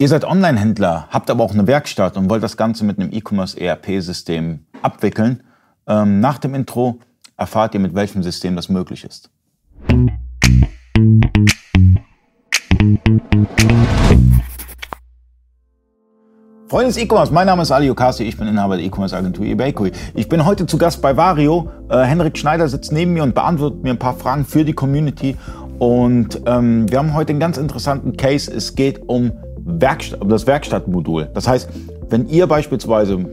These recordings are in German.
Ihr seid Online-Händler, habt aber auch eine Werkstatt und wollt das Ganze mit einem E-Commerce ERP-System abwickeln. Ähm, nach dem Intro erfahrt ihr, mit welchem System das möglich ist. Freunde des E-Commerce, mein Name ist Ali Okasi, ich bin Inhaber der E-Commerce Agentur eBakery. Ich bin heute zu Gast bei Vario. Äh, Henrik Schneider sitzt neben mir und beantwortet mir ein paar Fragen für die Community. Und ähm, wir haben heute einen ganz interessanten Case. Es geht um, Werkstatt, das Werkstattmodul. Das heißt, wenn ihr beispielsweise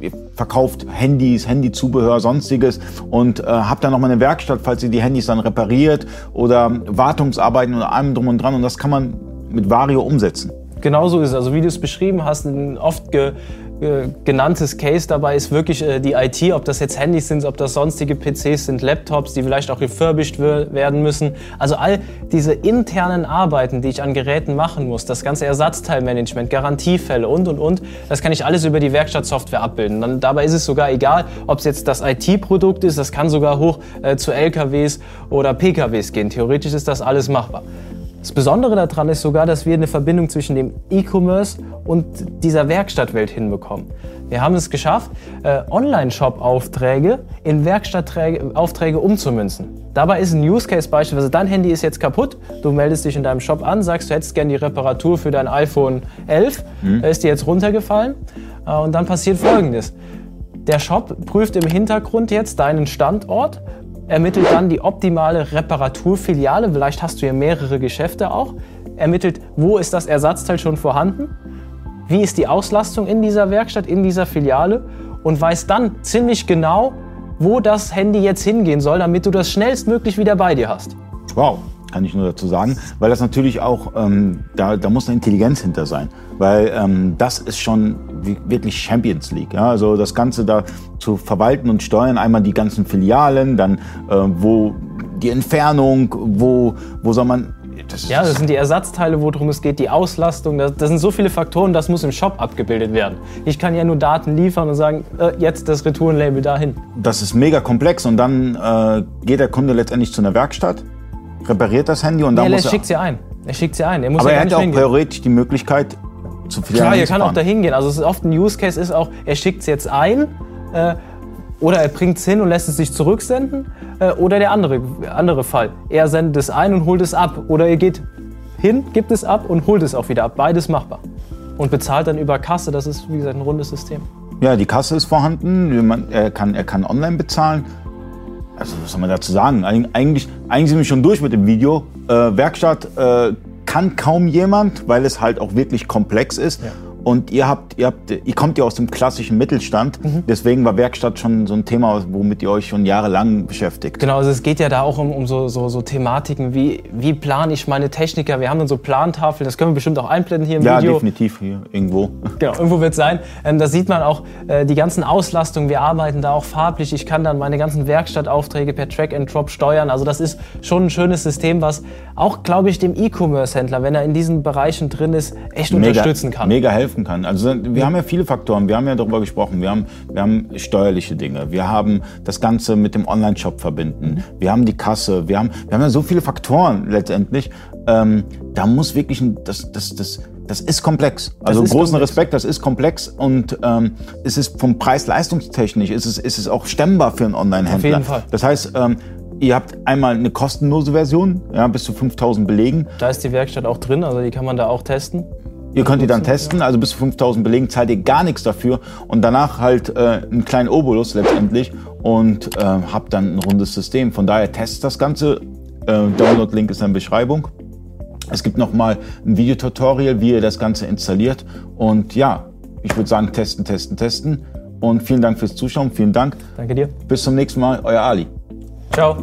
ihr verkauft Handys, Handyzubehör, sonstiges und äh, habt dann noch mal eine Werkstatt, falls ihr die Handys dann repariert oder Wartungsarbeiten oder allem drum und dran und das kann man mit Vario umsetzen. Genauso ist es. Also wie du es beschrieben hast, oft ge, ge, genanntes Case dabei ist wirklich äh, die IT, ob das jetzt Handys sind, ob das sonstige PCs sind, Laptops, die vielleicht auch refurbished werden müssen. Also all diese internen Arbeiten, die ich an Geräten machen muss, das ganze Ersatzteilmanagement, Garantiefälle und, und, und, das kann ich alles über die Werkstattsoftware abbilden. Dann, dabei ist es sogar egal, ob es jetzt das IT-Produkt ist, das kann sogar hoch äh, zu LKWs oder PKWs gehen. Theoretisch ist das alles machbar. Das Besondere daran ist sogar, dass wir eine Verbindung zwischen dem E-Commerce und dieser Werkstattwelt hinbekommen. Wir haben es geschafft, äh, Online-Shop-Aufträge in Werkstattaufträge umzumünzen. Dabei ist ein Use Case beispielsweise, dein Handy ist jetzt kaputt, du meldest dich in deinem Shop an, sagst, du hättest gerne die Reparatur für dein iPhone 11, mhm. ist dir jetzt runtergefallen äh, und dann passiert Folgendes. Der Shop prüft im Hintergrund jetzt deinen Standort, ermittelt dann die optimale Reparaturfiliale, vielleicht hast du ja mehrere Geschäfte auch, ermittelt, wo ist das Ersatzteil schon vorhanden, wie ist die Auslastung in dieser Werkstatt, in dieser Filiale? Und weiß dann ziemlich genau, wo das Handy jetzt hingehen soll, damit du das schnellstmöglich wieder bei dir hast. Wow, kann ich nur dazu sagen, weil das natürlich auch, ähm, da, da muss eine Intelligenz hinter sein, weil ähm, das ist schon wirklich Champions League. Ja? Also das Ganze da zu verwalten und steuern, einmal die ganzen Filialen, dann äh, wo die Entfernung, wo, wo soll man das ja, das sind die Ersatzteile, worum es geht, die Auslastung. Das, das, sind so viele Faktoren, das muss im Shop abgebildet werden. Ich kann ja nur Daten liefern und sagen, äh, jetzt das Retourenlabel dahin. Das ist mega komplex und dann äh, geht der Kunde letztendlich zu einer Werkstatt repariert das Handy und dann ja, muss er... schickt sie ein. Er schickt sie ein. Er muss aber ja er hat auch theoretisch die Möglichkeit, zu viel Klar, er kann auch dahin gehen. Also es ist oft ein Use Case ist auch, er schickt es jetzt ein äh, oder er bringt es hin und lässt es sich zurücksenden. Äh, oder der andere, andere Fall. Er sendet es ein und holt es ab. Oder er geht hin, gibt es ab und holt es auch wieder ab. Beides machbar. Und bezahlt dann über Kasse. Das ist, wie gesagt, ein rundes System. Ja, die Kasse ist vorhanden. Er kann, er kann online bezahlen also was soll man dazu sagen? Eigentlich, eigentlich sind wir schon durch mit dem Video. Äh, Werkstatt äh, kann kaum jemand, weil es halt auch wirklich komplex ist. Ja. Und ihr habt, ihr habt, ihr kommt ja aus dem klassischen Mittelstand. Mhm. Deswegen war Werkstatt schon so ein Thema, womit ihr euch schon jahrelang beschäftigt. Genau, also es geht ja da auch um, um so, so, so Thematiken wie, wie plane ich meine Techniker? Wir haben dann so Plantafeln, das können wir bestimmt auch einblenden hier im ja, Video. Ja, definitiv hier, irgendwo. Genau, irgendwo wird es sein. Ähm, da sieht man auch äh, die ganzen Auslastungen. Wir arbeiten da auch farblich. Ich kann dann meine ganzen Werkstattaufträge per Track and Drop steuern. Also das ist schon ein schönes System, was auch, glaube ich, dem E-Commerce-Händler, wenn er in diesen Bereichen drin ist, echt mega, unterstützen kann. Mega helfen helfen kann. Also wir haben ja viele Faktoren, wir haben ja darüber gesprochen, wir haben, wir haben steuerliche Dinge, wir haben das Ganze mit dem Online-Shop verbinden, wir haben die Kasse, wir haben, wir haben ja so viele Faktoren letztendlich. Ähm, da muss wirklich, ein, das, das, das, das ist komplex. Also ist großen komplex. Respekt, das ist komplex und ähm, es ist vom Preis-Leistungstechnisch, ist es, ist es auch stemmbar für einen Online-Händler. Auf jeden Fall. Das heißt, ähm, Ihr habt einmal eine kostenlose Version, ja, bis zu 5000 Belegen. Da ist die Werkstatt auch drin, also die kann man da auch testen. Ihr könnt die dann testen, also bis zu 5000 Belegen zahlt ihr gar nichts dafür und danach halt äh, einen kleinen Obolus letztendlich und äh, habt dann ein rundes System. Von daher testet das Ganze. Äh, Download-Link ist in der Beschreibung. Es gibt nochmal ein Videotutorial, wie ihr das Ganze installiert. Und ja, ich würde sagen, testen, testen, testen. Und vielen Dank fürs Zuschauen. Vielen Dank. Danke dir. Bis zum nächsten Mal. Euer Ali. Ciao.